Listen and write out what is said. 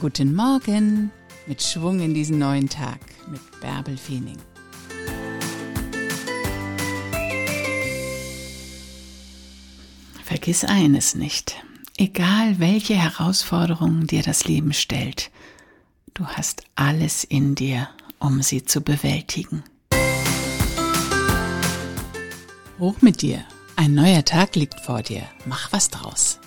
Guten Morgen mit Schwung in diesen neuen Tag mit Bärbel Feening. Vergiss eines nicht. Egal welche Herausforderungen dir das Leben stellt, du hast alles in dir, um sie zu bewältigen. Hoch mit dir. Ein neuer Tag liegt vor dir. Mach was draus.